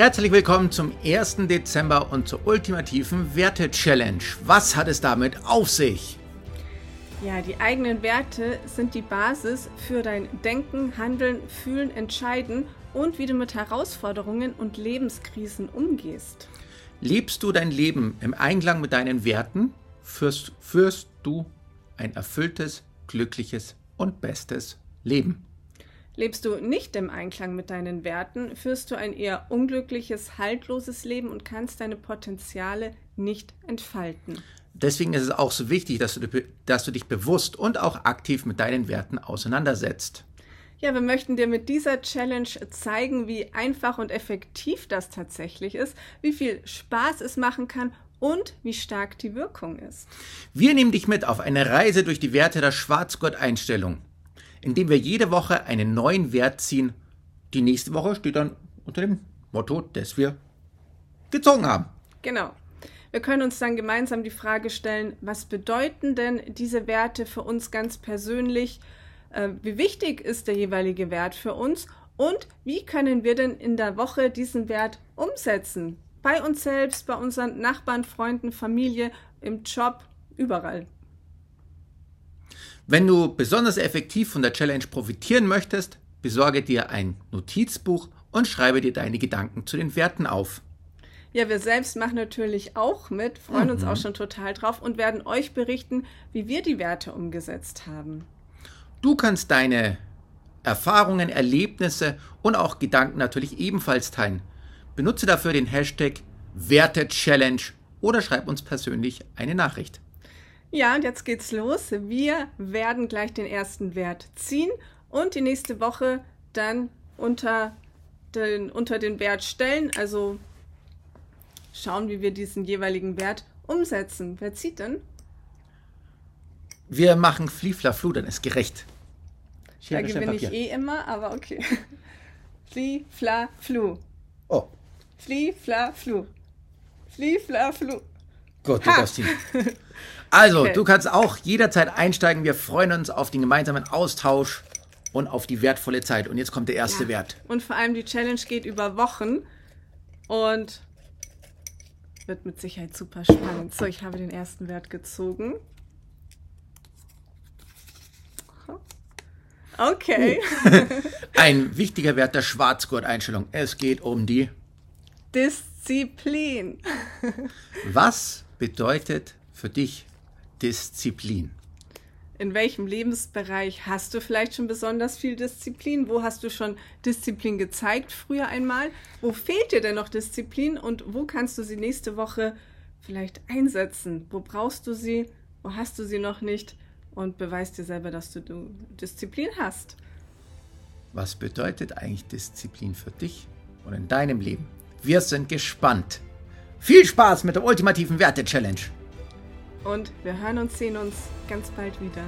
Herzlich willkommen zum 1. Dezember und zur ultimativen Werte-Challenge. Was hat es damit auf sich? Ja, die eigenen Werte sind die Basis für dein Denken, Handeln, Fühlen, Entscheiden und wie du mit Herausforderungen und Lebenskrisen umgehst. Lebst du dein Leben im Einklang mit deinen Werten, führst, führst du ein erfülltes, glückliches und bestes Leben. Lebst du nicht im Einklang mit deinen Werten, führst du ein eher unglückliches, haltloses Leben und kannst deine Potenziale nicht entfalten. Deswegen ist es auch so wichtig, dass du, dass du dich bewusst und auch aktiv mit deinen Werten auseinandersetzt. Ja, wir möchten dir mit dieser Challenge zeigen, wie einfach und effektiv das tatsächlich ist, wie viel Spaß es machen kann und wie stark die Wirkung ist. Wir nehmen dich mit auf eine Reise durch die Werte der Schwarzgurt-Einstellung, indem wir jede Woche einen neuen Wert ziehen. Die nächste Woche steht dann unter dem Motto, das wir gezogen haben. Genau. Wir können uns dann gemeinsam die Frage stellen, was bedeuten denn diese Werte für uns ganz persönlich? Äh, wie wichtig ist der jeweilige Wert für uns? Und wie können wir denn in der Woche diesen Wert umsetzen? Bei uns selbst, bei unseren Nachbarn, Freunden, Familie, im Job, überall. Wenn du besonders effektiv von der Challenge profitieren möchtest, besorge dir ein Notizbuch und schreibe dir deine Gedanken zu den Werten auf. Ja, wir selbst machen natürlich auch mit, freuen mhm. uns auch schon total drauf und werden euch berichten, wie wir die Werte umgesetzt haben. Du kannst deine Erfahrungen, Erlebnisse und auch Gedanken natürlich ebenfalls teilen. Benutze dafür den Hashtag Werte-Challenge oder schreib uns persönlich eine Nachricht. Ja, und jetzt geht's los. Wir werden gleich den ersten Wert ziehen und die nächste Woche dann unter den, unter den Wert stellen, also schauen, wie wir diesen jeweiligen Wert umsetzen. Wer zieht denn? Wir machen Flieflaflu, dann ist gerecht. Schere, da gewinne ich eh immer, aber okay. Flieflaflu. Oh. Flieflaflu. Flieflaflu. Gott, du darfst ihn. Also, okay. du kannst auch jederzeit einsteigen. Wir freuen uns auf den gemeinsamen Austausch und auf die wertvolle Zeit. Und jetzt kommt der erste ja. Wert. Und vor allem die Challenge geht über Wochen. Und wird mit Sicherheit super spannend. So, ich habe den ersten Wert gezogen. Okay. Ein wichtiger Wert der Schwarzgurt-Einstellung. Es geht um die Disziplin. Was bedeutet für dich Disziplin? in welchem Lebensbereich hast du vielleicht schon besonders viel Disziplin? Wo hast du schon Disziplin gezeigt früher einmal? Wo fehlt dir denn noch Disziplin und wo kannst du sie nächste Woche vielleicht einsetzen? Wo brauchst du sie? Wo hast du sie noch nicht? Und beweist dir selber, dass du, Disziplin hast. Was bedeutet eigentlich Disziplin für dich und in deinem Leben? Wir sind gespannt. Viel Spaß mit der ultimativen Werte-Challenge! Und wir hören und sehen uns ganz bald wieder.